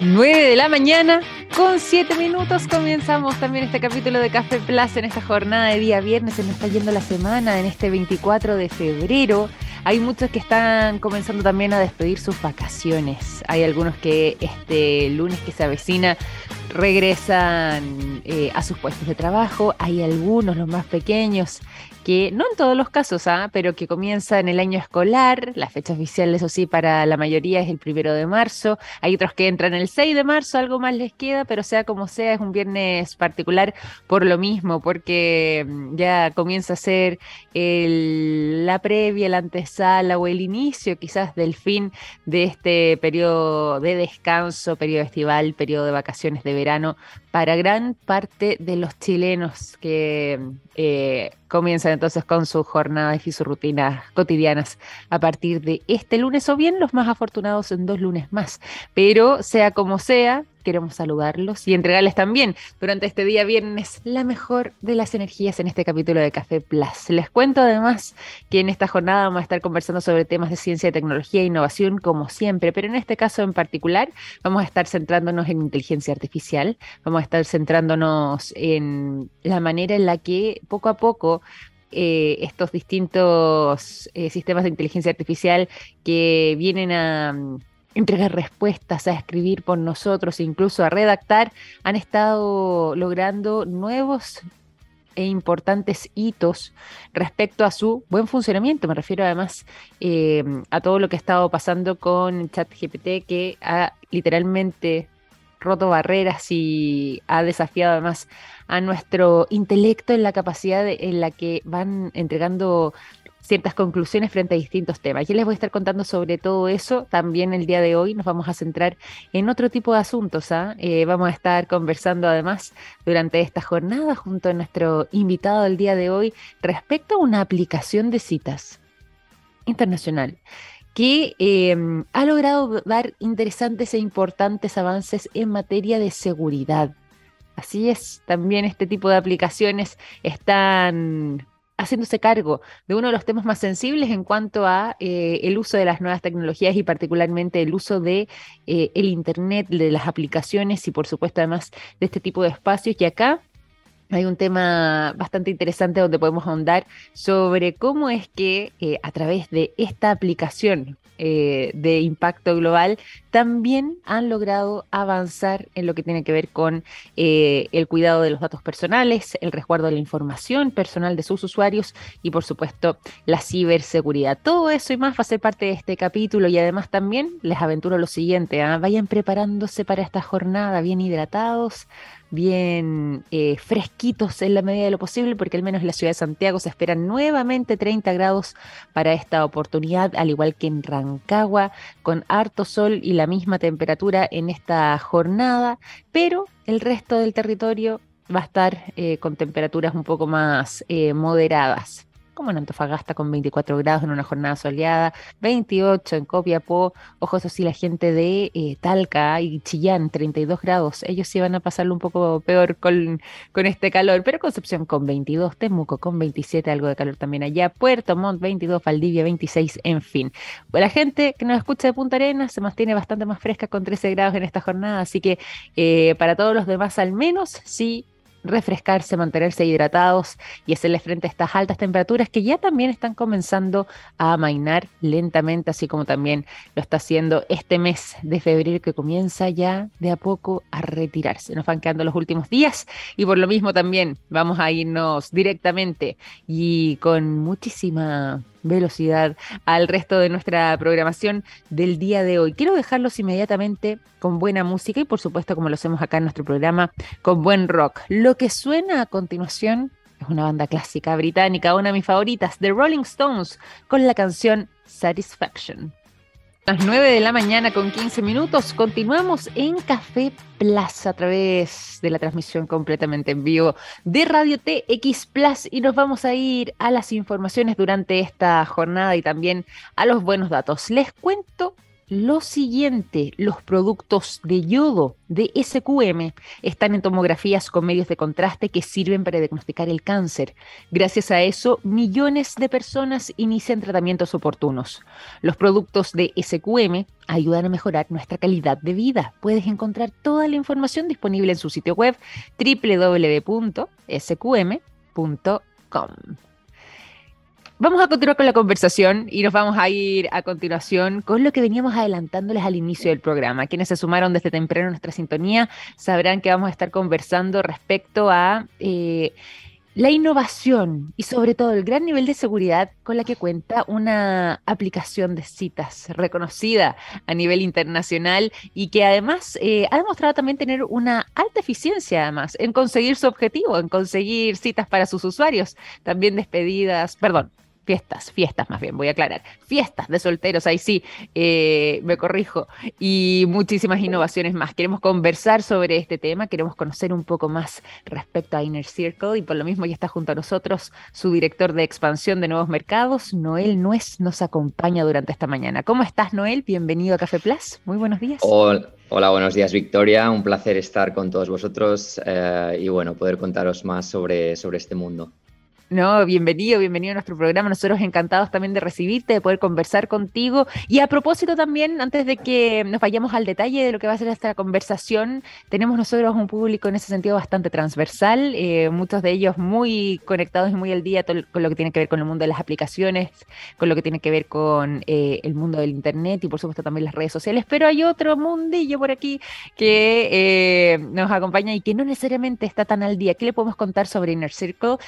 9 de la mañana con 7 minutos comenzamos también este capítulo de Café Plaza en esta jornada de día viernes. Se nos está yendo la semana en este 24 de febrero. Hay muchos que están comenzando también a despedir sus vacaciones. Hay algunos que este lunes que se avecina regresan eh, a sus puestos de trabajo. Hay algunos, los más pequeños, que no en todos los casos, ¿ah? pero que comienza en el año escolar, la fecha oficial, eso sí, para la mayoría es el primero de marzo, hay otros que entran el 6 de marzo, algo más les queda, pero sea como sea, es un viernes particular por lo mismo, porque mm, ya comienza a ser la previa, la antesala o el inicio quizás del fin de este periodo de descanso, periodo estival, periodo de vacaciones de verano para gran parte de los chilenos que eh, comienzan entonces con sus jornadas y sus rutinas cotidianas a partir de este lunes o bien los más afortunados en dos lunes más. Pero sea como sea, queremos saludarlos y entregarles también durante este día viernes la mejor de las energías en este capítulo de Café Plus. Les cuento además que en esta jornada vamos a estar conversando sobre temas de ciencia, tecnología e innovación como siempre, pero en este caso en particular vamos a estar centrándonos en inteligencia artificial, vamos a estar centrándonos en la manera en la que poco a poco eh, estos distintos eh, sistemas de inteligencia artificial que vienen a entregar respuestas, a escribir por nosotros, incluso a redactar, han estado logrando nuevos e importantes hitos respecto a su buen funcionamiento. Me refiero además eh, a todo lo que ha estado pasando con ChatGPT, que ha literalmente roto barreras y ha desafiado además a nuestro intelecto en la capacidad en la que van entregando ciertas conclusiones frente a distintos temas. Yo les voy a estar contando sobre todo eso. También el día de hoy nos vamos a centrar en otro tipo de asuntos. ¿ah? Eh, vamos a estar conversando además durante esta jornada junto a nuestro invitado del día de hoy respecto a una aplicación de citas internacional que em, ha logrado dar interesantes e importantes avances en materia de seguridad. Así es, también este tipo de aplicaciones están haciéndose cargo de uno de los temas más sensibles en cuanto a eh, el uso de las nuevas tecnologías y particularmente el uso de eh, el internet, de las aplicaciones y por supuesto además de este tipo de espacios. Y acá hay un tema bastante interesante donde podemos ahondar sobre cómo es que eh, a través de esta aplicación eh, de impacto global también han logrado avanzar en lo que tiene que ver con eh, el cuidado de los datos personales, el resguardo de la información personal de sus usuarios y por supuesto la ciberseguridad. Todo eso y más va a ser parte de este capítulo y además también les aventuro lo siguiente, ¿ah? vayan preparándose para esta jornada bien hidratados, bien eh, fresquitos en la medida de lo posible, porque al menos en la ciudad de Santiago se esperan nuevamente 30 grados para esta oportunidad, al igual que en Rancagua, con harto sol y la misma temperatura en esta jornada, pero el resto del territorio va a estar eh, con temperaturas un poco más eh, moderadas como en Antofagasta con 24 grados en una jornada soleada, 28 en Copiapó, ojos así la gente de eh, Talca y Chillán, 32 grados, ellos sí van a pasarlo un poco peor con, con este calor, pero Concepción con 22, Temuco con 27, algo de calor también allá, Puerto Montt 22, Valdivia 26, en fin. La gente que nos escucha de Punta Arenas se mantiene bastante más fresca con 13 grados en esta jornada, así que eh, para todos los demás al menos sí refrescarse, mantenerse hidratados y hacerle frente a estas altas temperaturas que ya también están comenzando a amainar lentamente, así como también lo está haciendo este mes de febrero que comienza ya de a poco a retirarse. Nos van quedando los últimos días y por lo mismo también vamos a irnos directamente y con muchísima velocidad al resto de nuestra programación del día de hoy. Quiero dejarlos inmediatamente con buena música y por supuesto como lo hacemos acá en nuestro programa con buen rock. Lo que suena a continuación es una banda clásica británica, una de mis favoritas, The Rolling Stones, con la canción Satisfaction. Las 9 de la mañana con 15 minutos continuamos en Café Plaza a través de la transmisión completamente en vivo de Radio TX Plus y nos vamos a ir a las informaciones durante esta jornada y también a los buenos datos. Les cuento lo siguiente, los productos de yodo de SQM están en tomografías con medios de contraste que sirven para diagnosticar el cáncer. Gracias a eso, millones de personas inician tratamientos oportunos. Los productos de SQM ayudan a mejorar nuestra calidad de vida. Puedes encontrar toda la información disponible en su sitio web www.sqm.com. Vamos a continuar con la conversación y nos vamos a ir a continuación con lo que veníamos adelantándoles al inicio del programa. Quienes se sumaron desde temprano a nuestra sintonía sabrán que vamos a estar conversando respecto a eh, la innovación y sobre todo el gran nivel de seguridad con la que cuenta una aplicación de citas reconocida a nivel internacional y que además eh, ha demostrado también tener una alta eficiencia además en conseguir su objetivo, en conseguir citas para sus usuarios, también despedidas, perdón, fiestas, fiestas más bien, voy a aclarar, fiestas de solteros, ahí sí, eh, me corrijo, y muchísimas innovaciones más. Queremos conversar sobre este tema, queremos conocer un poco más respecto a Inner Circle y por lo mismo ya está junto a nosotros su director de expansión de nuevos mercados, Noel Nuez, nos acompaña durante esta mañana. ¿Cómo estás, Noel? Bienvenido a Café Plus. Muy buenos días. Hola. buenos días Victoria, un placer estar con todos vosotros eh, y bueno, poder contaros más sobre, sobre este mundo. No, bienvenido, bienvenido a nuestro programa. Nosotros encantados también de recibirte, de poder conversar contigo. Y a propósito también, antes de que nos vayamos al detalle de lo que va a ser esta conversación, tenemos nosotros un público en ese sentido bastante transversal, eh, muchos de ellos muy conectados y muy al día con lo que tiene que ver con el mundo de las aplicaciones, con lo que tiene que ver con eh, el mundo del Internet y por supuesto también las redes sociales. Pero hay otro mundillo por aquí que eh, nos acompaña y que no necesariamente está tan al día. ¿Qué le podemos contar sobre Inner Circle?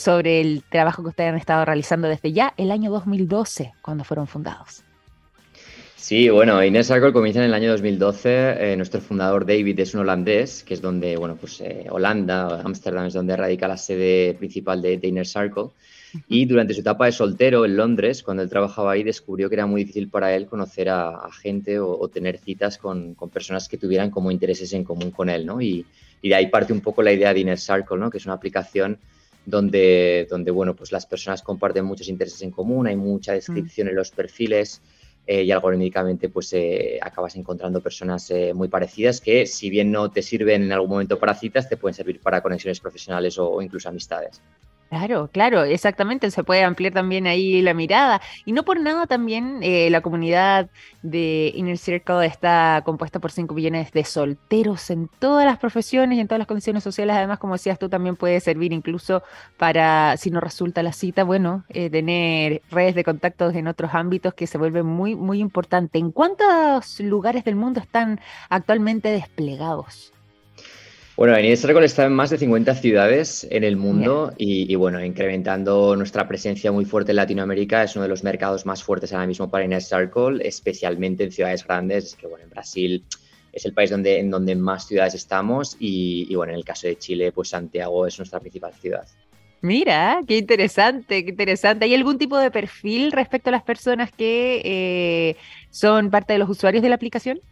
Sobre el trabajo que ustedes han estado realizando desde ya el año 2012, cuando fueron fundados. Sí, bueno, Inner Circle comienza en el año 2012. Eh, nuestro fundador David es un holandés, que es donde, bueno, pues eh, Holanda, Ámsterdam es donde radica la sede principal de, Inner Circle. Y durante su etapa de soltero en Londres, cuando él trabajaba ahí, descubrió que era muy difícil para él conocer a, gente o, tener citas con, con, personas que tuvieran como intereses en común con él, ¿no? Y, y, de ahí parte un poco la idea de Inner Circle, ¿no? Que es una aplicación donde, donde bueno, pues las personas comparten muchos intereses en común, hay mucha descripción en los perfiles eh, y algorítmicamente pues eh, acabas encontrando personas eh, muy parecidas que si bien no te sirven en algún momento para citas, te pueden servir para conexiones profesionales o incluso amistades. Claro, claro, exactamente, se puede ampliar también ahí la mirada. Y no por nada también eh, la comunidad de Inner Circle está compuesta por 5 millones de solteros en todas las profesiones y en todas las condiciones sociales. Además, como decías tú, también puede servir incluso para, si no resulta la cita, bueno, eh, tener redes de contactos en otros ámbitos que se vuelven muy, muy importante. ¿En cuántos lugares del mundo están actualmente desplegados? Bueno, Inner Circle está en más de 50 ciudades en el mundo y, bueno, incrementando nuestra presencia muy fuerte en Latinoamérica. Es uno de los mercados más fuertes ahora mismo para Inner Circle, especialmente en ciudades grandes. Es que bueno, en Brasil es el país donde, en donde más ciudades estamos y, bueno, en el caso de Chile, pues Santiago es nuestra principal ciudad. Mira, qué interesante, qué interesante. ¿Hay algún tipo de perfil respecto a las personas que eh, son parte de los usuarios de la aplicación?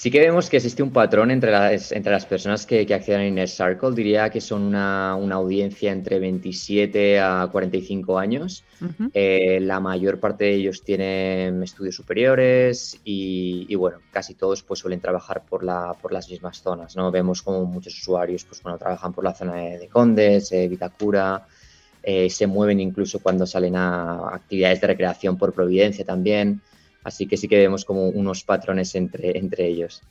Sí que vemos que existe un patrón entre las, entre las personas que, acceden a Inner Circle. Diría que son una, audiencia entre 27 a 45 años. Eh, la mayor parte de ellos tienen estudios superiores y, bueno, casi todos pues suelen trabajar por, la, por las mismas zonas. ¿no? Vemos como muchos usuarios pues, bueno, trabajan por la zona de, Condes, eh, Vitacura, eh, se mueven incluso cuando salen a actividades de recreación por Providencia también. Así que sí que vemos como unos patrones entre, entre ellos.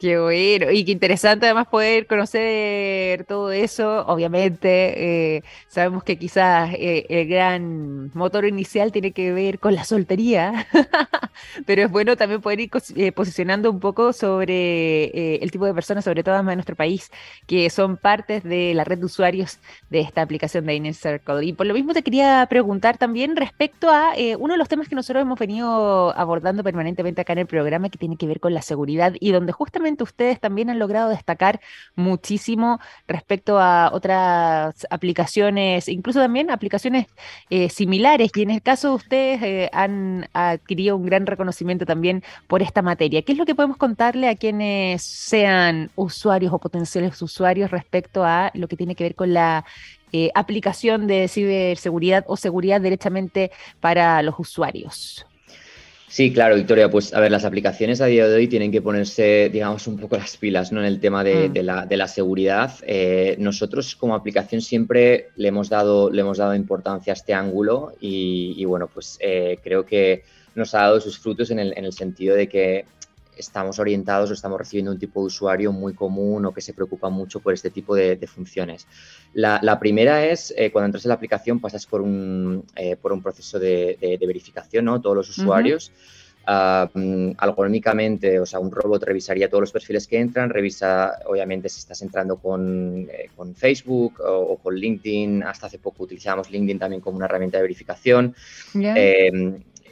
Qué bueno, y qué interesante además poder conocer todo eso. Obviamente, eh, sabemos que quizás eh, el gran motor inicial tiene que ver con la soltería, pero es bueno también poder ir eh, posicionando un poco sobre el tipo de personas, sobre todo en nuestro país, que son partes de la red de usuarios de esta aplicación de Inner Circle. Y por lo mismo te quería preguntar también respecto a uno de los temas que nosotros hemos venido abordando permanentemente acá en el programa, que tiene que ver con la seguridad y donde justamente ustedes también han logrado destacar muchísimo respecto a otras aplicaciones, incluso también aplicaciones eh, similares, y en el caso de ustedes eh, han adquirido un gran reconocimiento también por esta materia. ¿Qué es lo que podemos contarle a quienes sean usuarios o potenciales usuarios respecto a lo que tiene que ver con la eh, aplicación de ciberseguridad o seguridad directamente para los usuarios? Sí, claro, Victoria. Pues a ver, las aplicaciones a día de hoy tienen que ponerse, digamos, un poco las pilas ¿no? en el tema de, mm. la, seguridad. Eh, nosotros como aplicación siempre le hemos dado, le hemos dado importancia a este ángulo y, bueno, pues eh, creo que nos ha dado sus frutos en el, en el sentido de que estamos orientados o estamos recibiendo un tipo de usuario muy común o que se preocupa mucho por este tipo de, funciones. La, primera es eh, cuando entras en la aplicación pasas por un, eh, por un proceso de, verificación, ¿no? Todos los usuarios. Ah, mm, algorítmicamente, o sea, un robot revisaría todos los perfiles que entran, revisa, obviamente, si estás entrando con, eh, con Facebook o, con LinkedIn. Hasta hace poco utilizábamos LinkedIn también como una herramienta de verificación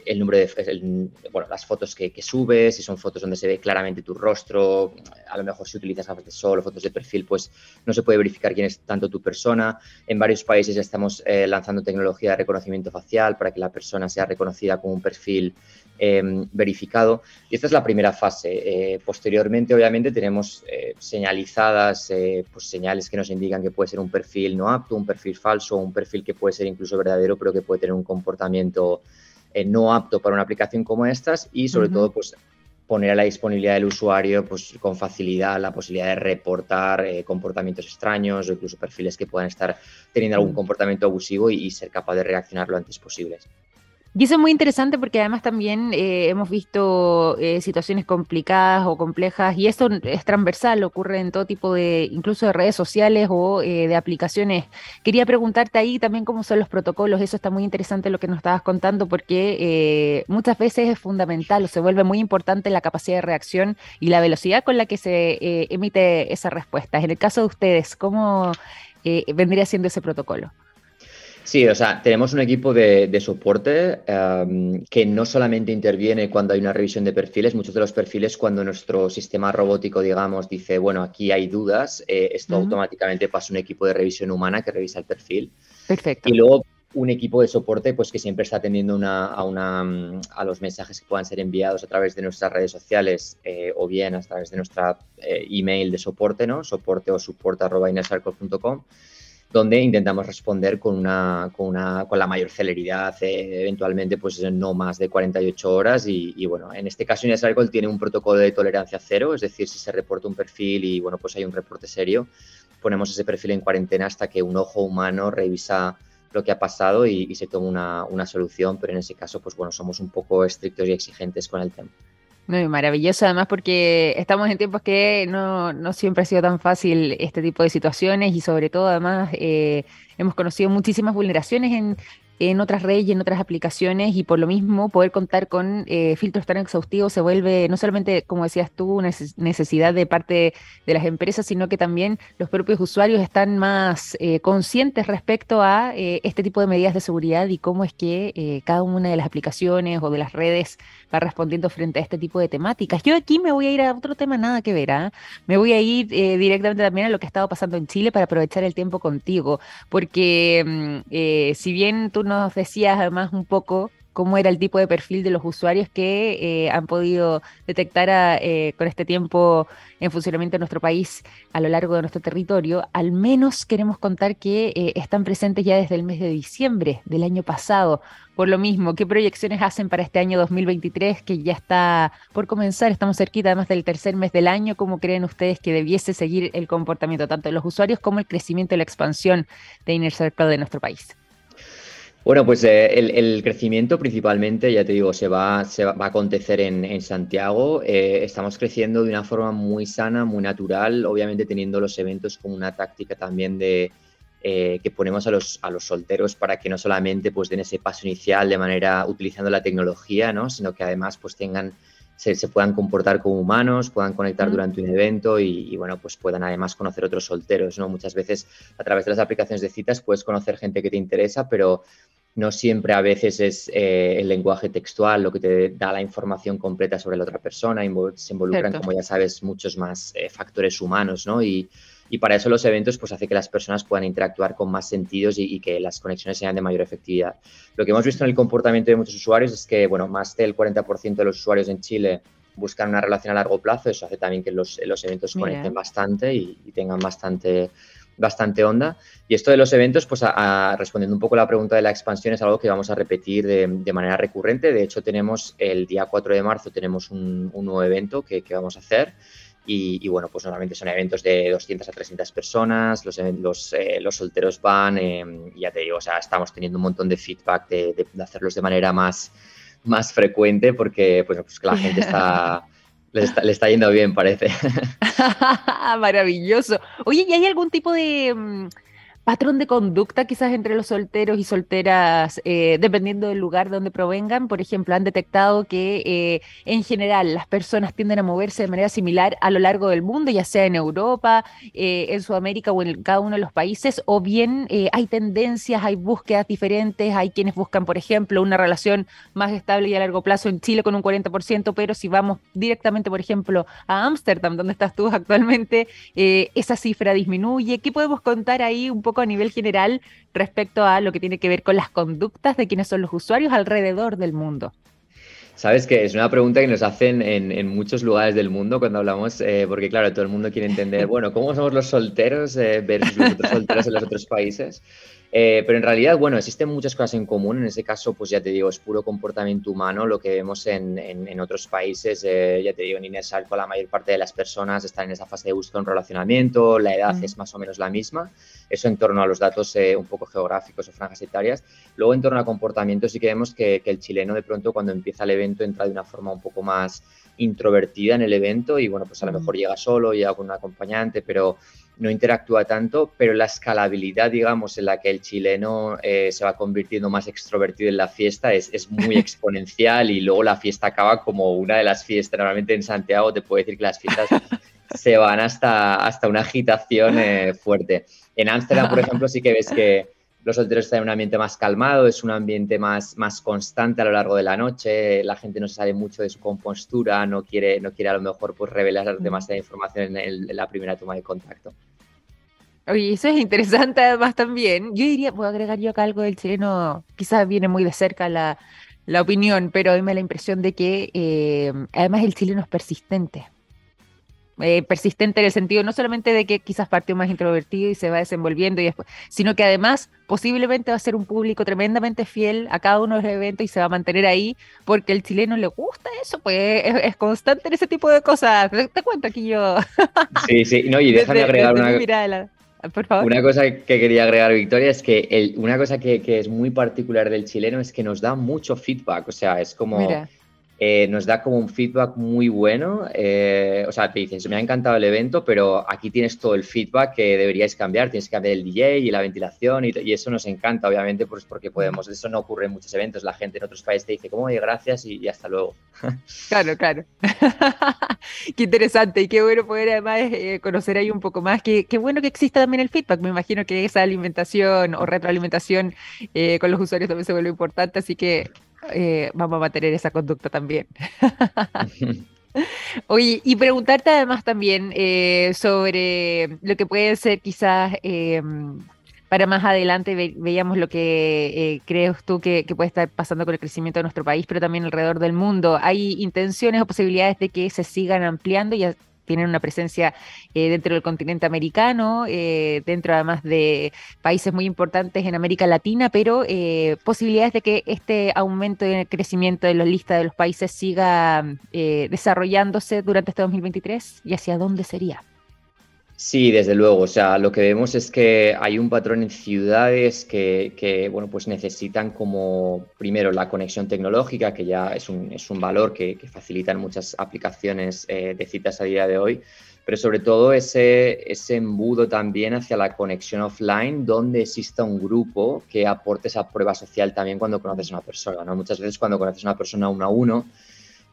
el número de bueno, las fotos que, subes, si son fotos donde se ve claramente tu rostro, a lo mejor si utilizas gafas de sol o fotos de perfil, pues no se puede verificar quién es tanto tu persona. En varios países estamos eh, lanzando tecnología de reconocimiento facial para que la persona sea reconocida como un perfil em, verificado. Y esta es la primera fase. Eh, posteriormente, obviamente, tenemos eh, señalizadas pues, señales que nos indican que puede ser un perfil no apto, un perfil falso, un perfil que puede ser incluso verdadero, pero que puede tener un comportamiento eh, no apto para una aplicación como estas y sobre todo pues poner a la disponibilidad del usuario pues, con facilidad la posibilidad de reportar eh, comportamientos extraños o incluso perfiles que puedan estar teniendo algún mm. comportamiento abusivo y, y, ser capaz de reaccionar lo antes posible. Y eso es muy interesante porque además también eh, hemos visto eh, situaciones complicadas o complejas y esto es transversal, ocurre en todo tipo de, incluso de redes sociales o eh, de aplicaciones. Quería preguntarte ahí también cómo son los protocolos, eso está muy interesante lo que nos estabas contando porque muchas veces es fundamental o se vuelve muy importante la capacidad de reacción y la velocidad con la que se emite esa respuesta. En el caso de ustedes, ¿cómo vendría siendo ese protocolo? Sí, o sea, tenemos un equipo de, soporte em, que no solamente interviene cuando hay una revisión de perfiles, muchos de los perfiles cuando nuestro sistema robótico, digamos, dice, bueno, aquí hay dudas, eh, esto automáticamente pasa a un equipo de revisión humana que revisa el perfil. Perfecto. Y luego un equipo de soporte pues que siempre está atendiendo a, una, a los mensajes que puedan ser enviados a través de nuestras redes sociales eh, o bien a través de nuestra eh, email de soporte, ¿no? Soporte o support donde intentamos responder con, una, con, una, con la mayor celeridad, eh, eventualmente pues no más de 48 horas y, bueno, en este caso Inés tiene un protocolo de tolerancia cero, es decir, si se reporta un perfil y bueno, pues hay un reporte serio, ponemos ese perfil en cuarentena hasta que un ojo humano revisa lo que ha pasado y, y se toma una, una, solución, pero en ese caso pues bueno, somos un poco estrictos y exigentes con el tema. Muy maravilloso, además porque estamos en tiempos que no, no, siempre ha sido tan fácil este tipo de situaciones y sobre todo además eh, hemos conocido muchísimas vulneraciones en, en otras redes y en otras aplicaciones y por lo mismo poder contar con eh, filtros tan exhaustivos se vuelve no solamente, como decías tú, una necesidad de parte de las empresas, sino que también los propios usuarios están más eh, conscientes respecto a eh, este tipo de medidas de seguridad y cómo es que cada una de las aplicaciones o de las redes va respondiendo frente a este tipo de temáticas. Yo aquí me voy a ir a otro tema nada que ver, ¿ah? me voy a ir directamente también a lo que ha estado pasando en Chile para aprovechar el tiempo contigo, porque mm, si bien tú nos decías además un poco cómo era el tipo de perfil de los usuarios que eh, han podido detectar eh, con este tiempo en funcionamiento en nuestro país a lo largo de nuestro territorio. Al menos queremos contar que eh, están presentes ya desde el mes de diciembre del año pasado. Por lo mismo, ¿qué proyecciones hacen para este año 2023 que ya está por comenzar? Estamos cerquita además del tercer mes del año. ¿Cómo creen ustedes que debiese seguir el comportamiento tanto de los usuarios como el crecimiento y la expansión de Inner Circle de nuestro país? Bueno, pues eh, el, crecimiento principalmente, ya te digo, se va, a acontecer en, Santiago. Eh, estamos creciendo de una forma muy sana, muy natural, obviamente teniendo los eventos como una táctica también de eh, que ponemos a los, a los solteros para que no solamente pues den ese paso inicial de manera utilizando la tecnología, ¿no? sino que además pues tengan se, puedan comportar como humanos, puedan conectar durante un evento y, bueno, pues puedan además conocer otros solteros, ¿no? Muchas veces a través de las aplicaciones de citas puedes conocer gente que te interesa, pero no siempre a veces es eh, el lenguaje textual lo que te da la información completa sobre la otra persona, se involucran, como ya sabes, muchos más eh, factores humanos, ¿no? Y, y para eso los eventos pues hace que las personas puedan interactuar con más sentidos y, que las conexiones sean de mayor efectividad. Lo que hemos visto en el comportamiento de muchos usuarios es que, bueno, más del 40% de los usuarios en Chile buscan una relación a largo plazo, eso hace también que los, los eventos conecten bastante y, tengan bastante bastante honda. Y esto de los eventos, pues respondiendo un poco a la pregunta de la expansión, es algo que vamos a repetir de, manera recurrente. De hecho, tenemos el día 4 de marzo, tenemos un, nuevo evento que, vamos a hacer. Y, bueno, pues normalmente son eventos de 200 a 300 personas, los, los, eh, los solteros van, eh, y ya te digo, o sea, estamos teniendo un montón de feedback de, hacerlos de manera más, más frecuente porque pues, pues la gente está... Le está, yendo bien, parece. Maravilloso. Oye, ¿y hay algún tipo de, mm, patrón de conducta quizás entre los solteros y solteras, eh, dependiendo del lugar donde provengan. Por ejemplo, han detectado que eh, en general las personas tienden a moverse de manera similar a lo largo del mundo, ya sea en Europa, eh, en Sudamérica o en cada uno de los países, o bien hay tendencias, hay búsquedas diferentes, hay quienes buscan, por ejemplo, una relación más estable y a largo plazo en Chile con un 40%, pero si vamos directamente, por ejemplo, a Ámsterdam, donde estás tú actualmente, esa cifra disminuye. ¿Qué podemos contar ahí un poco? A nivel general respecto a lo que tiene que ver con las conductas de quienes son los usuarios alrededor del mundo. Sabes que es una pregunta que nos hacen en, muchos lugares del mundo cuando hablamos, eh, porque claro, todo el mundo quiere entender, bueno, ¿cómo somos los solteros eh, versus los otros solteros en los otros países? Eh, pero en realidad, bueno, existen muchas cosas en común. En ese caso, pues ya te digo, es puro comportamiento humano lo que vemos en, en, otros países. Eh, ya te digo, en Inés la mayor parte de las personas están en esa fase de buscar un relacionamiento, la edad es más o menos la misma. Eso en torno a los datos eh, un poco geográficos o franjas etarias. Luego, en torno a comportamiento, sí que vemos que, que el chileno de pronto cuando empieza el evento entra de una forma un poco más introvertida en el evento y bueno, pues a lo mejor llega solo, llega con un acompañante, pero no interactúa tanto, pero la escalabilidad, digamos, en la que el chileno eh, se va convirtiendo más extrovertido en la fiesta es, muy exponencial y luego la fiesta acaba como una de las fiestas. Normalmente en Santiago te puedo decir que las fiestas se van hasta, hasta una agitación eh, fuerte. En Ámsterdam, por ejemplo, sí que ves que los solteros están en un ambiente más calmado, es un ambiente más, más constante a lo largo de la noche, la gente no se sale mucho de su compostura, no quiere, no quiere a lo mejor pues, revelar demasiada información en, la primera toma de contacto. Oye, eso es interesante además también. Yo diría, puedo agregar yo acá algo del chileno, quizás viene muy de cerca la, opinión, pero a mí me da la impresión de que eh, además el chileno es persistente. Eh, persistente en el sentido no solamente de que quizás partió más introvertido y se va desenvolviendo y después, sino que además posiblemente va a ser un público tremendamente fiel a cada uno de los eventos y se va a mantener ahí porque el chileno le gusta eso, pues es, constante en ese tipo de cosas. Te, cuento aquí yo. Sí, sí, no, y déjame agregar una... Por favor. Una cosa que quería agregar, Victoria, es que una cosa que, que, es muy particular del chileno es que nos da mucho feedback. O sea, es como. Eh, nos da como un feedback muy bueno. Eh, o sea, te dices, me ha encantado el evento, pero aquí tienes todo el feedback que deberíais cambiar. Tienes que cambiar el DJ y la ventilación y, eso nos encanta, obviamente, pues porque podemos. Eso no ocurre en muchos eventos. La gente en otros países te dice, como, oye, gracias y, hasta luego. Claro, claro. qué interesante y qué bueno poder además eh, conocer ahí un poco más. Qué, qué, bueno que exista también el feedback. Me imagino que esa alimentación o retroalimentación con los usuarios también se vuelve importante, así que eh, vamos a mantener esa conducta también. Oye, y preguntarte además también eh, sobre lo que puede ser quizás em, para más adelante, veíamos lo que eh, crees tú que, que, puede estar pasando con el crecimiento de nuestro país, pero también alrededor del mundo. ¿Hay intenciones o posibilidades de que se sigan ampliando? Ya tienen una presencia eh, dentro del continente americano, eh, dentro además de países muy importantes en América Latina, pero eh, posibilidades de que este aumento en el crecimiento de la lista de los países siga desarrollándose durante este 2023 y hacia dónde sería. Sí, desde luego. O sea, lo que vemos es que hay un patrón en ciudades que, bueno, pues necesitan como, primero, la conexión tecnológica, que ya es un, es un valor que, facilitan muchas aplicaciones eh, de citas a día de hoy, pero sobre todo ese, ese embudo también hacia la conexión offline, donde exista un grupo que aporte esa prueba social también cuando conoces a una persona. ¿no? Muchas veces cuando conoces a una persona uno a uno,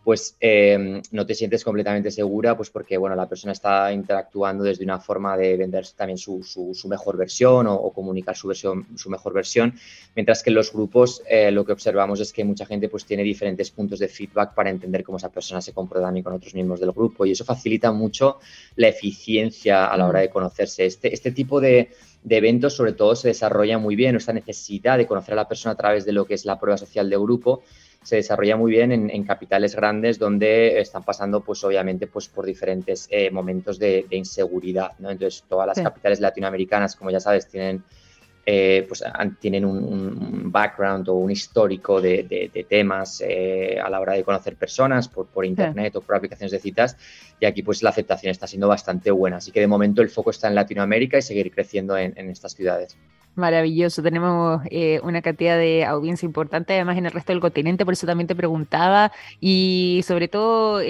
pues em, no te sientes completamente segura, pues porque bueno, la persona está interactuando desde una forma de vender también su, su, mejor versión o, comunicar su, versión, su mejor versión, mientras que en los grupos eh, lo que observamos es que mucha gente pues tiene diferentes puntos de feedback para entender cómo esa persona se comporta también con otros miembros del grupo. Y eso facilita mucho la eficiencia a la hora de conocerse. Este, este tipo de, de eventos sobre todo se desarrolla muy bien, esta necesidad de conocer a la persona a través de lo que es la prueba social de grupo se desarrolla muy bien en, capitales grandes donde están pasando, pues obviamente, pues por diferentes eh, momentos de, inseguridad, ¿no? Entonces, todas las capitales latinoamericanas, como ya sabes, tienen eh, pues tienen un, background o un histórico de, temas eh, a la hora de conocer personas por, por internet o por aplicaciones de citas y aquí pues la aceptación está siendo bastante buena. Así que de momento el foco está en Latinoamérica y seguir creciendo en, estas ciudades. Maravilloso, tenemos eh, una cantidad de audiencia importante además en el resto del continente, por eso también te preguntaba y sobre todo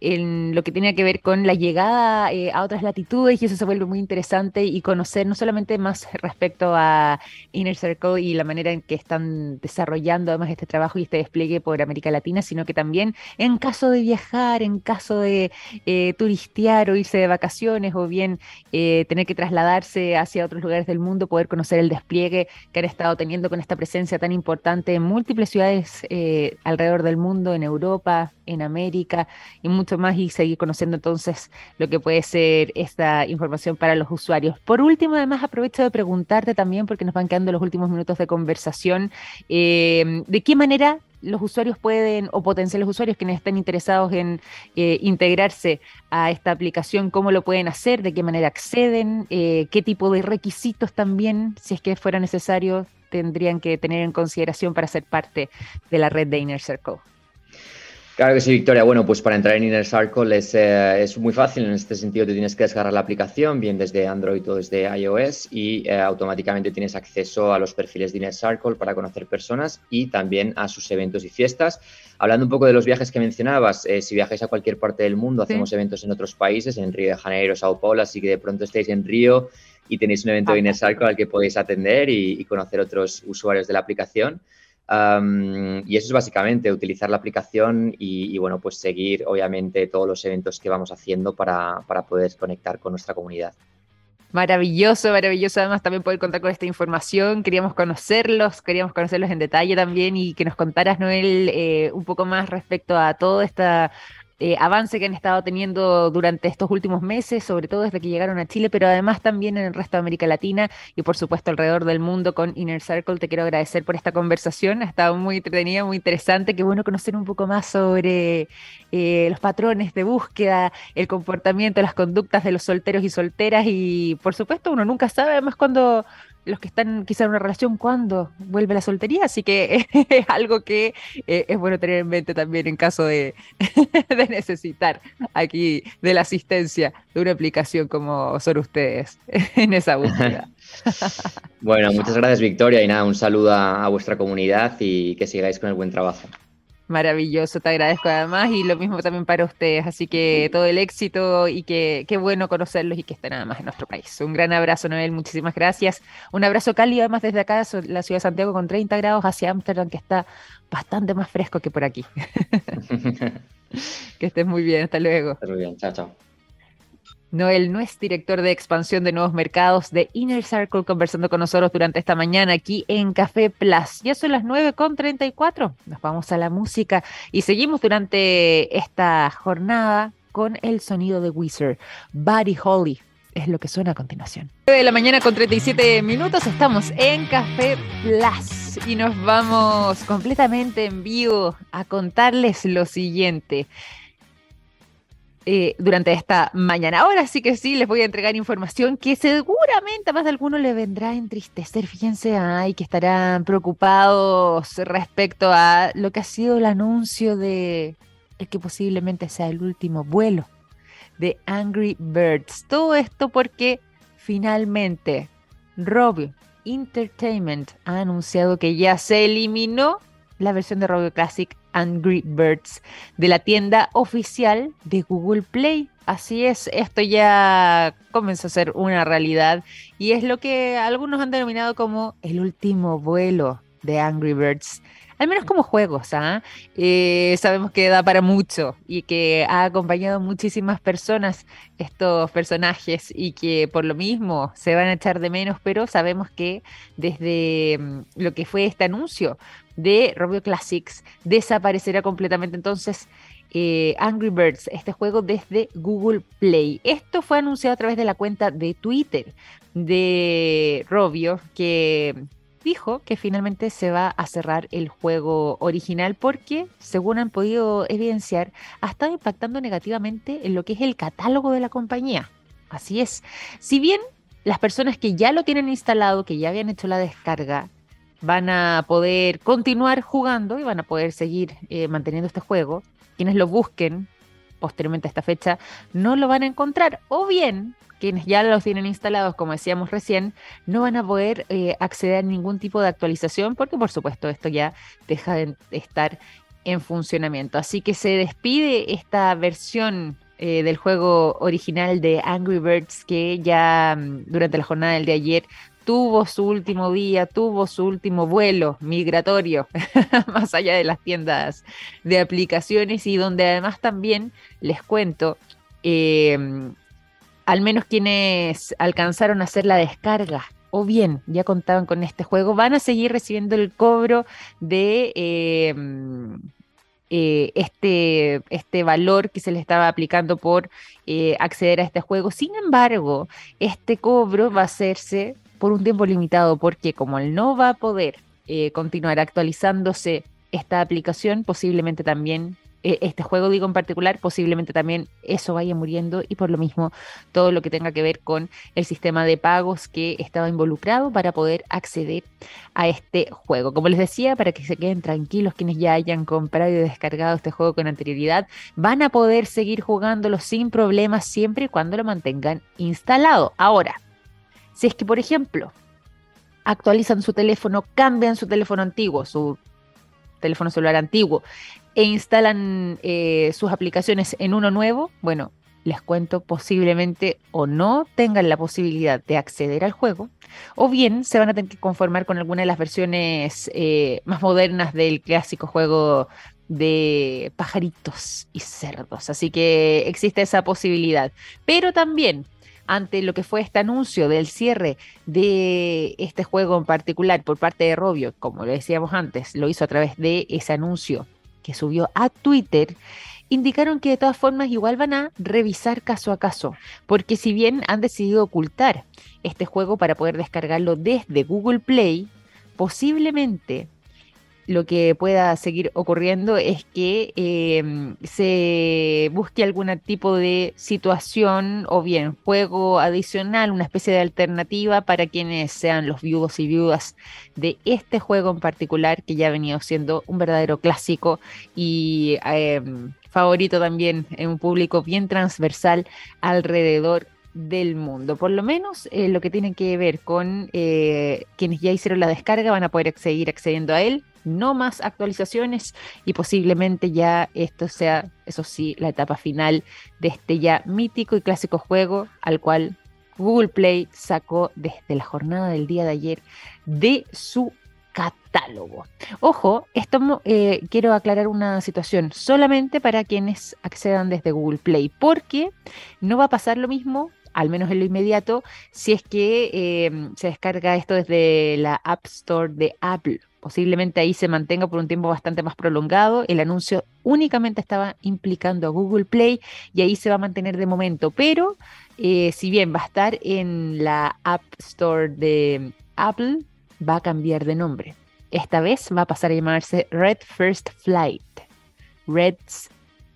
en lo que tiene que ver con la llegada eh, a otras latitudes y eso se vuelve muy interesante y conocer no solamente más respecto a Inner Circle y la manera en que están desarrollando además este trabajo y este despliegue por América Latina, sino que también en caso de viajar, en caso de eh, turistear o irse de vacaciones o bien eh, tener que trasladarse hacia otros lugares del mundo, poder conocer el despliegue que han estado teniendo con esta presencia tan importante en múltiples ciudades alrededor del mundo, en Europa, en América y más y seguir conociendo entonces lo que puede ser esta información para los usuarios. Por último, además aprovecho de preguntarte también, porque nos van quedando los últimos minutos de conversación, eh, ¿de qué manera los usuarios pueden, o potenciales usuarios quienes estén interesados en eh, integrarse a esta aplicación, cómo lo pueden hacer, de qué manera acceden, eh, qué tipo de requisitos también, si es que fuera necesario, tendrían que tener en consideración para ser parte de la red de Inner Circle. Claro que sí, Victoria. Bueno, pues para entrar en Inner Circle es, eh, es muy fácil. En este sentido, tú tienes que descargar la aplicación, bien desde Android o desde iOS, y eh, automáticamente tienes acceso a los perfiles de Inner Circle para conocer personas y también a sus eventos y fiestas. Hablando un poco de los viajes que mencionabas, eh, si viajáis a cualquier parte del mundo, hacemos eventos en otros países, en Río de Janeiro, Sao Paulo, así que de pronto estáis en Río y tenéis un evento de Inner Circle al que podéis atender y conocer otros usuarios de la aplicación y eso es básicamente utilizar la aplicación y, bueno, pues seguir obviamente todos los eventos que vamos haciendo para, para poder conectar con nuestra comunidad. Maravilloso, maravilloso además también poder contar con esta información. Queríamos conocerlos, queríamos conocerlos en detalle también y que nos contaras, Noel, eh, un poco más respecto a toda esta eh, avance que han estado teniendo durante estos últimos meses, sobre todo desde que llegaron a Chile, pero además también en el resto de América Latina y por supuesto alrededor del mundo con Inner Circle. Te quiero agradecer por esta conversación, ha estado muy entretenida, muy interesante, qué bueno conocer un poco más sobre eh, los patrones de búsqueda, el comportamiento, las conductas de los solteros y solteras y por supuesto uno nunca sabe además cuando los que están quizá en una relación cuando vuelve la soltería, así que es algo que eh, es bueno tener en mente también en caso de, necesitar aquí de la asistencia de una aplicación como son ustedes en esa búsqueda. bueno, muchas gracias Victoria y nada, un saludo a vuestra comunidad y que sigáis con el buen trabajo. Maravilloso, te agradezco además y lo mismo también para ustedes. Así que todo el éxito y que qué bueno conocerlos y que estén nada más en nuestro país. Un gran abrazo, Noel, muchísimas gracias. Un abrazo cálido además desde acá, la ciudad de Santiago con 30 grados hacia Ámsterdam, que está bastante más fresco que por aquí. que estés muy bien, hasta luego. Muy bien, chao, chao. Noel no es director de expansión de nuevos mercados de Inner Circle, conversando con nosotros durante esta mañana aquí en Café Plus. Ya son las 9.34, nos vamos a la música y seguimos durante esta jornada con el sonido de Wizard, Buddy Holly. Es lo que suena a continuación. 9 de la mañana con 37 minutos, estamos en Café Plus y nos vamos completamente en vivo a contarles lo siguiente. Eh, durante esta mañana. Ahora sí que sí, les voy a entregar información que seguramente a más de alguno le vendrá a entristecer. Fíjense, ay, que estarán preocupados respecto a lo que ha sido el anuncio de el que posiblemente sea el último vuelo de Angry Birds. Todo esto porque finalmente Robio Entertainment ha anunciado que ya se eliminó la versión de Robio Classic Angry Birds de la tienda oficial de Google Play. Así es, esto ya comenzó a ser una realidad y es lo que algunos han denominado como el último vuelo de Angry Birds. Al menos como juegos, ¿ah? Eh, sabemos que da para mucho y que ha acompañado muchísimas personas estos personajes y que por lo mismo se van a echar de menos, pero sabemos que desde mm, lo que fue este anuncio de Robio Classics desaparecerá completamente entonces eh, Angry Birds, este juego desde Google Play. Esto fue anunciado a través de la cuenta de Twitter de Robio, que dijo que finalmente se va a cerrar el juego original porque, según han podido evidenciar, ha estado impactando negativamente en lo que es el catálogo de la compañía. Así es. Si bien las personas que ya lo tienen instalado, que ya habían hecho la descarga, van a poder continuar jugando y van a poder seguir eh, manteniendo este juego, quienes lo busquen posteriormente a esta fecha no lo van a encontrar. O bien quienes ya los tienen instalados, como decíamos recién, no van a poder eh, acceder a ningún tipo de actualización porque por supuesto esto ya deja de estar en funcionamiento. Así que se despide esta versión eh, del juego original de Angry Birds que ya mm, durante la jornada del de ayer tuvo su último día, tuvo su último vuelo migratorio, más allá de las tiendas de aplicaciones y donde además también les cuento, eh, al menos quienes alcanzaron a hacer la descarga o bien ya contaban con este juego, van a seguir recibiendo el cobro de eh, eh, este, este valor que se le estaba aplicando por eh, acceder a este juego. Sin embargo, este cobro va a hacerse por un tiempo limitado, porque como él no va a poder continuar actualizándose esta aplicación, posiblemente también e, este juego, digo en particular, posiblemente también eso vaya muriendo y por lo mismo todo lo que tenga que ver con el sistema de pagos que estaba involucrado para poder acceder a este juego. Como les decía, para que se queden tranquilos quienes ya hayan comprado y descargado este juego con anterioridad, van a poder seguir jugándolo sin problemas siempre y cuando lo mantengan instalado. Ahora, si es que, por ejemplo, actualizan su teléfono, cambian su teléfono antiguo, su teléfono celular antiguo, e instalan eh, sus aplicaciones en uno nuevo, bueno, les cuento, posiblemente o no tengan la posibilidad de acceder al juego, o bien se van a tener que conformar con alguna de las versiones eh, más modernas del clásico juego de pajaritos y cerdos. Así que existe esa posibilidad. Pero también, ante lo que fue este anuncio del cierre de este juego en particular por parte de Robio, como lo decíamos antes, lo hizo a través de ese anuncio que subió a Twitter, indicaron que de todas formas igual van a revisar caso a caso, porque si bien han decidido ocultar este juego para poder descargarlo desde Google Play, posiblemente lo que pueda seguir ocurriendo es que em, se busque algún tipo de situación o bien juego adicional, una especie de alternativa para quienes sean los viudos y viudas de este juego en particular, que ya ha venido siendo un verdadero clásico y em, favorito también en un público bien transversal alrededor del mundo. Por lo menos eh, lo que tiene que ver con eh, quienes ya hicieron la descarga van a poder seguir accediendo a él no más actualizaciones y posiblemente ya esto sea, eso sí, la etapa final de este ya mítico y clásico juego al cual Google Play sacó desde la jornada del día de ayer de su catálogo. Ojo, esto eh, quiero aclarar una situación solamente para quienes accedan desde Google Play, porque no va a pasar lo mismo al menos en lo inmediato, si es que eh, se descarga esto desde la App Store de Apple posiblemente ahí se mantenga por un tiempo bastante más prolongado. El anuncio únicamente estaba implicando a Google Play y ahí se va a mantener de momento, pero eh, si bien va a estar en la App Store de Apple, va a cambiar de nombre. Esta vez va a pasar a llamarse Red First Flight. Reds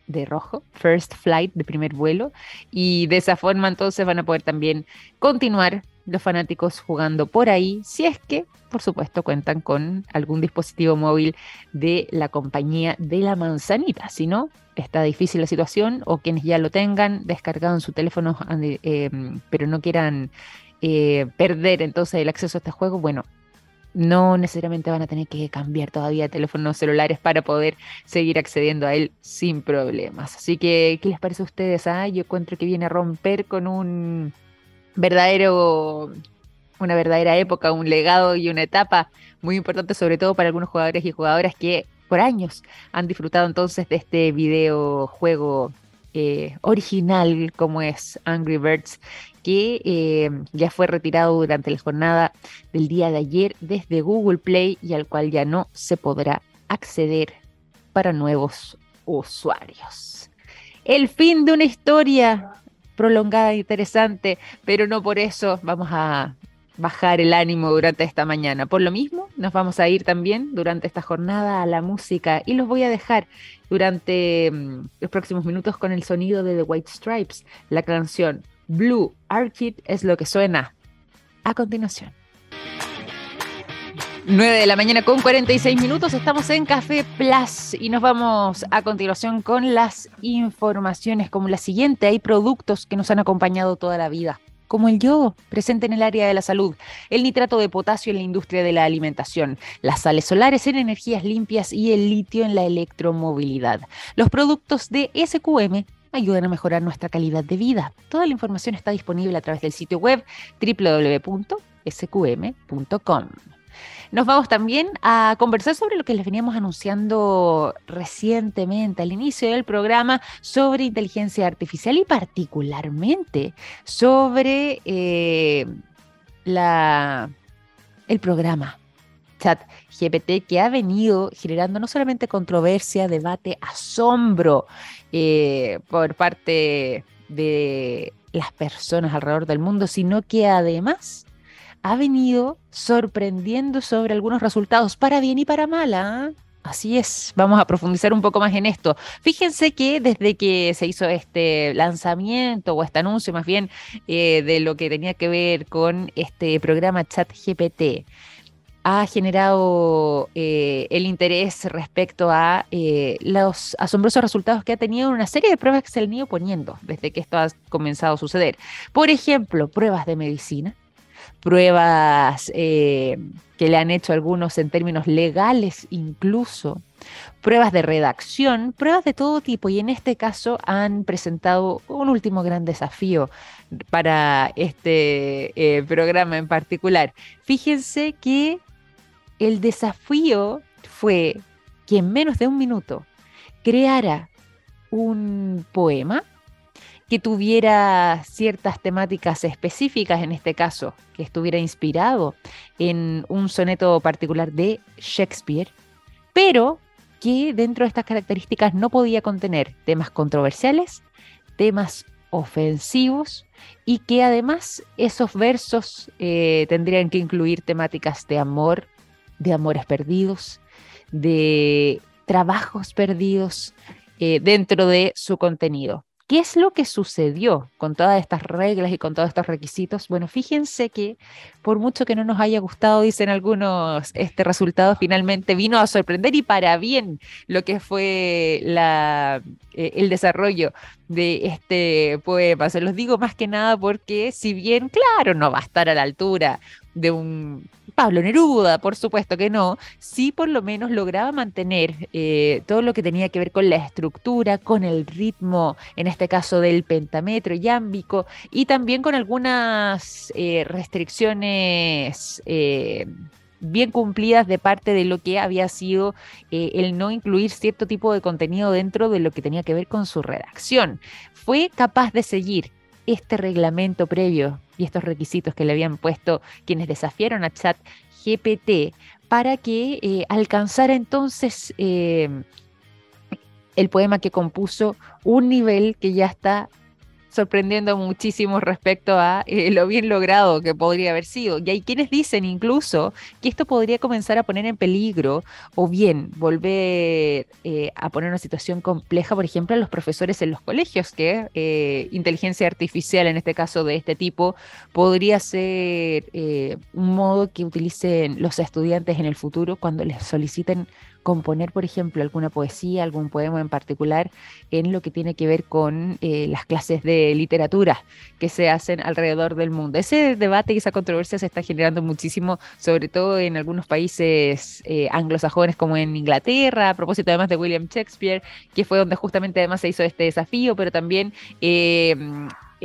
de rojo, First Flight de primer vuelo, y de esa forma entonces van a poder también continuar los fanáticos jugando por ahí, si es que, por supuesto, cuentan con algún dispositivo móvil de la compañía de la manzanita. Si no, está difícil la situación o quienes ya lo tengan descargado en su teléfono, eh, pero no quieran eh, perder entonces el acceso a este juego, bueno, no necesariamente van a tener que cambiar todavía teléfonos celulares para poder seguir accediendo a él sin problemas. Así que, ¿qué les parece a ustedes? Ah, yo encuentro que viene a romper con un verdadero, una verdadera época, un legado y una etapa muy importante, sobre todo para algunos jugadores y jugadoras que por años han disfrutado entonces de este videojuego eh, original como es Angry Birds, que eh, ya fue retirado durante la jornada del día de ayer desde Google Play y al cual ya no se podrá acceder para nuevos usuarios. El fin de una historia prolongada e interesante, pero no por eso vamos a bajar el ánimo durante esta mañana. Por lo mismo, nos vamos a ir también durante esta jornada a la música y los voy a dejar durante mm, los próximos minutos con el sonido de The White Stripes. La canción Blue Arcade es lo que suena a continuación. 9 de la mañana con 46 minutos, estamos en Café Plus y nos vamos a continuación con las informaciones como la siguiente. Hay productos que nos han acompañado toda la vida como el yodo, presente en el área de la salud, el nitrato de potasio en la industria de la alimentación, las sales solares en energías limpias y el litio en la electromovilidad. Los productos de SQM ayudan a mejorar nuestra calidad de vida. Toda la información está disponible a través del sitio web www.sqm.com. Nos vamos también a conversar sobre lo que les veníamos anunciando recientemente al inicio del programa sobre inteligencia artificial y particularmente sobre eh, la, el programa chat GPT que ha venido generando no solamente controversia, debate, asombro eh, por parte de las personas alrededor del mundo, sino que además ha venido sorprendiendo sobre algunos resultados, para bien y para mal. ¿ah? Así es, vamos a profundizar un poco más en esto. Fíjense que desde que se hizo este lanzamiento o este anuncio más bien eh, de lo que tenía que ver con este programa ChatGPT, ha generado eh, el interés respecto a eh, los asombrosos resultados que ha tenido en una serie de pruebas que se han ido poniendo desde que esto ha comenzado a suceder. Por ejemplo, pruebas de medicina, pruebas eh, que le han hecho algunos en términos legales incluso, pruebas de redacción, pruebas de todo tipo y en este caso han presentado un último gran desafío para este eh, programa en particular. Fíjense que el desafío fue que en menos de un minuto creara un poema que tuviera ciertas temáticas específicas, en este caso, que estuviera inspirado en un soneto particular de Shakespeare, pero que dentro de estas características no podía contener temas controversiales, temas ofensivos y que además esos versos eh, tendrían que incluir temáticas de amor, de amores perdidos, de trabajos perdidos eh, dentro de su contenido. ¿Qué es lo que sucedió con todas estas reglas y con todos estos requisitos? Bueno, fíjense que por mucho que no nos haya gustado, dicen algunos, este resultado finalmente vino a sorprender y para bien lo que fue la, eh, el desarrollo de este poema. Se los digo más que nada porque si bien, claro, no va a estar a la altura de un Pablo Neruda, por supuesto que no, sí por lo menos lograba mantener eh, todo lo que tenía que ver con la estructura, con el ritmo, en este caso del pentametro yámbico, y también con algunas eh, restricciones eh, bien cumplidas de parte de lo que había sido el no incluir cierto tipo de contenido dentro de lo que tenía que ver con su redacción. Fue capaz de seguir este reglamento previo y estos requisitos que le habían puesto quienes desafiaron a Chat GPT para que eh, alcanzara entonces eh, el poema que compuso un nivel que ya está sorprendiendo muchísimo respecto a eh, lo bien logrado que podría haber sido. Y hay quienes dicen incluso que esto podría comenzar a poner en peligro o bien volver eh, a poner una situación compleja, por ejemplo, a los profesores en los colegios, que eh, inteligencia artificial, en este caso de este tipo, podría ser un modo que utilicen los estudiantes en el futuro cuando les soliciten componer, por ejemplo, alguna poesía, algún poema en particular en lo que tiene que ver con eh, las clases de literatura que se hacen alrededor del mundo. Ese debate y esa controversia se está generando muchísimo, sobre todo en algunos países eh, anglosajones como en Inglaterra, a propósito además de William Shakespeare, que fue donde justamente además se hizo este desafío, pero también eh,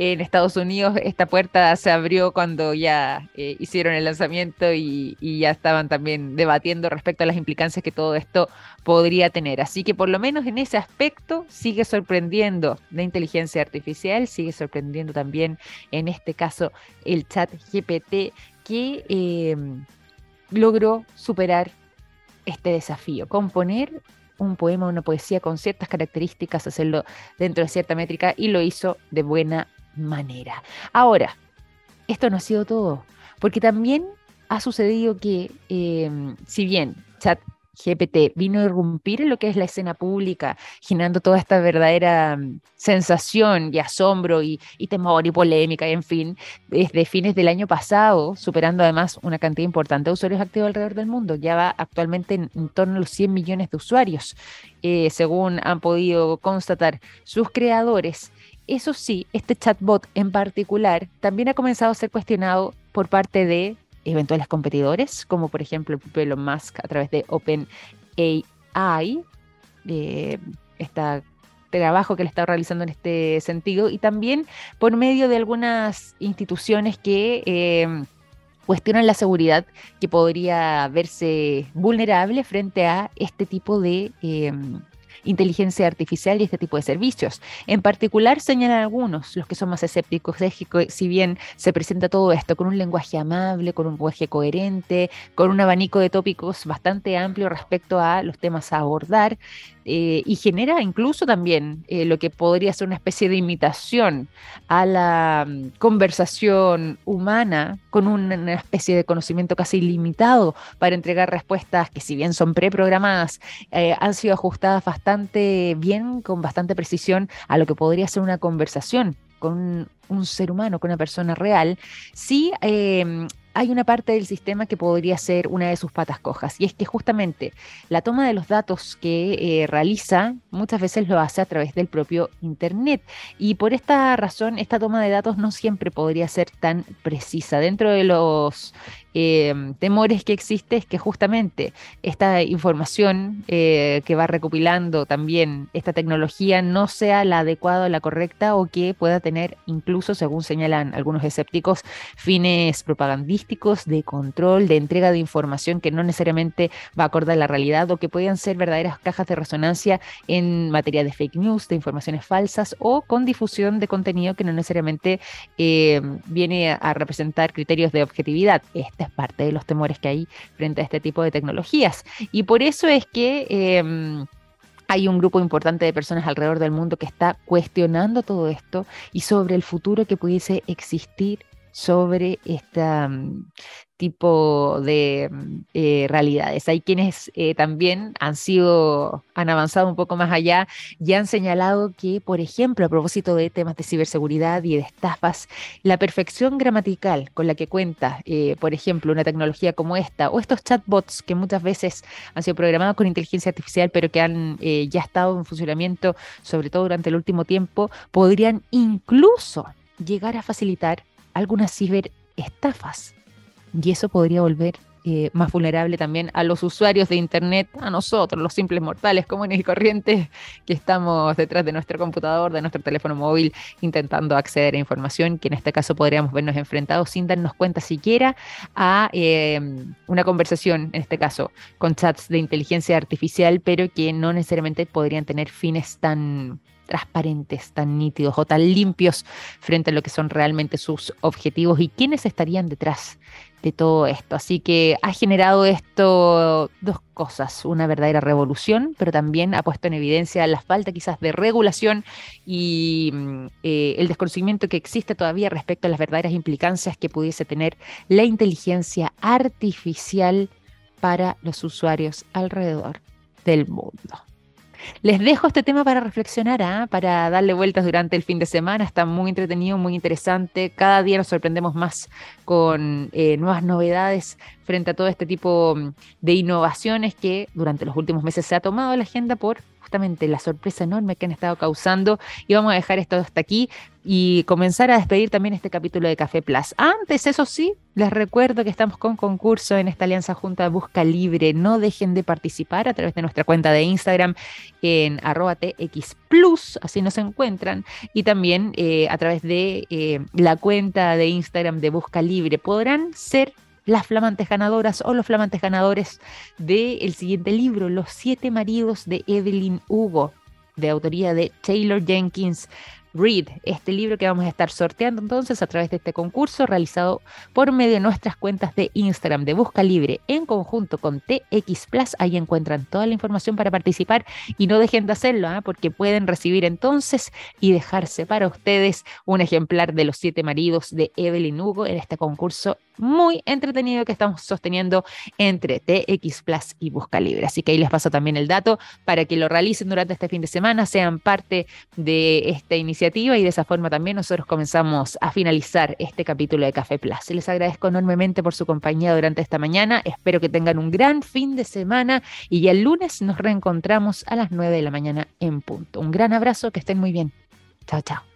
en Estados Unidos esta puerta se abrió cuando ya eh, hicieron el lanzamiento y, ya estaban también debatiendo respecto a las implicancias que todo esto podría tener. Así que por lo menos en ese aspecto sigue sorprendiendo la inteligencia artificial, sigue sorprendiendo también en este caso el chat GPT que em, logró superar este desafío, componer un poema, una poesía con ciertas características, hacerlo dentro de cierta métrica y lo hizo de buena manera. Ahora, esto no ha sido todo, porque también ha sucedido que, em, si bien chat GPT vino a irrumpir en lo que es la escena pública, generando toda esta verdadera mm, sensación y asombro y, temor y polémica, y en fin, desde fines del año pasado, superando además una cantidad importante de usuarios activos alrededor del mundo. Ya va actualmente en, torno a los 100 millones de usuarios, eh, según han podido constatar sus creadores. Eso sí, este chatbot en particular también ha comenzado a ser cuestionado por parte de eventuales competidores, como por ejemplo Elon Musk a través de OpenAI, eh, este trabajo que le está realizando en este sentido, y también por medio de algunas instituciones que eh, cuestionan la seguridad que podría verse vulnerable frente a este tipo de... Eh, inteligencia artificial y este tipo de servicios. En particular, señalan algunos, los que son más escépticos, es que si bien se presenta todo esto con un lenguaje amable, con un lenguaje coherente, con un abanico de tópicos bastante amplio respecto a los temas a abordar, eh, y genera incluso también eh, lo que podría ser una especie de imitación a la mm, conversación humana con una especie de conocimiento casi ilimitado para entregar respuestas que si bien son preprogramadas, eh, han sido ajustadas bastante bien, con bastante precisión a lo que podría ser una conversación con un, ser humano, con una persona real, sí hay una parte del sistema que podría ser una de sus patas cojas, y es que justamente la toma de los datos que eh, realiza muchas veces lo hace a través del propio Internet. Y por esta razón, esta toma de datos no siempre podría ser tan precisa. Dentro de los eh, temores que existe es que justamente esta información eh, que va recopilando también esta tecnología no sea la adecuada o la correcta o que pueda tener incluso, según señalan algunos escépticos, fines propagandísticos de control, de entrega de información que no necesariamente va a acordar la realidad o que puedan ser verdaderas cajas de resonancia en materia de fake news, de informaciones falsas o con difusión de contenido que no necesariamente eh, viene a representar criterios de objetividad. Este es parte de los temores que hay frente a este tipo de tecnologías. Y por eso es que... Em, hay un grupo importante de personas alrededor del mundo que está cuestionando todo esto y sobre el futuro que pudiese existir sobre esta mm, tipo de mm, eh, realidades. Hay quienes eh, también han sido, han avanzado un poco más allá y han señalado que, por ejemplo, a propósito de temas de ciberseguridad y de estafas, la perfección gramatical con la que cuenta, eh, por ejemplo, una tecnología como esta o estos chatbots que muchas veces han sido programados con inteligencia artificial pero que han ya estado en funcionamiento, sobre todo durante el último tiempo, podrían incluso llegar a facilitar algunas ciberestafas. Y eso podría volver eh, más vulnerable también a los usuarios de Internet, a nosotros, los simples mortales comunes y corrientes que estamos detrás de nuestro computador, de nuestro teléfono móvil, intentando acceder a información que en este caso podríamos vernos enfrentados sin darnos cuenta siquiera a em, una conversación, en este caso, con chats de inteligencia artificial, pero que no necesariamente podrían tener fines tan transparentes, tan nítidos o tan limpios frente a lo que son realmente sus objetivos y quiénes estarían detrás de todo esto. Así que ha generado esto dos cosas, una verdadera revolución, pero también ha puesto en evidencia la falta quizás de regulación y mm, eh, el desconocimiento que existe todavía respecto a las verdaderas implicancias que pudiese tener la inteligencia artificial para los usuarios alrededor del mundo. Les dejo este tema para reflexionar, ¿ah? para darle vueltas durante el fin de semana. Está muy entretenido, muy interesante. Cada día nos sorprendemos más con eh, nuevas novedades frente a todo este tipo mm, de innovaciones que durante los últimos meses se ha tomado la agenda por la sorpresa enorme que han estado causando. Y vamos a dejar esto hasta aquí y comenzar a despedir también este capítulo de Café Plus. Antes, eso sí, les recuerdo que estamos con concurso en esta alianza junta Busca Libre. No dejen de participar a través de nuestra cuenta de Instagram en arroba Plus, así nos encuentran, y también eh, a través de eh, la cuenta de Instagram de Busca Libre. Podrán ser las flamantes ganadoras o los flamantes ganadores del siguiente libro, Los siete maridos de Evelyn Hugo, de autoría de Taylor Jenkins. Read, este libro que vamos a estar sorteando entonces a través de este concurso realizado por medio de nuestras cuentas de Instagram de Busca Libre en conjunto con TX Plus. Ahí encuentran toda la información para participar y no dejen de hacerlo ¿ah? porque pueden recibir entonces y dejarse para ustedes un ejemplar de los siete maridos de Evelyn Hugo en este concurso muy entretenido que estamos sosteniendo entre TX Plus y Busca Libre. Así que ahí les paso también el dato para que lo realicen durante este fin de semana, sean parte de esta iniciativa y de esa forma también nosotros comenzamos a finalizar este capítulo de Café Plus. Les agradezco enormemente por su compañía durante esta mañana. Espero que tengan un gran fin de semana y ya el lunes nos reencontramos a las 9 de la mañana en punto. Un gran abrazo, que estén muy bien. Chao, chao.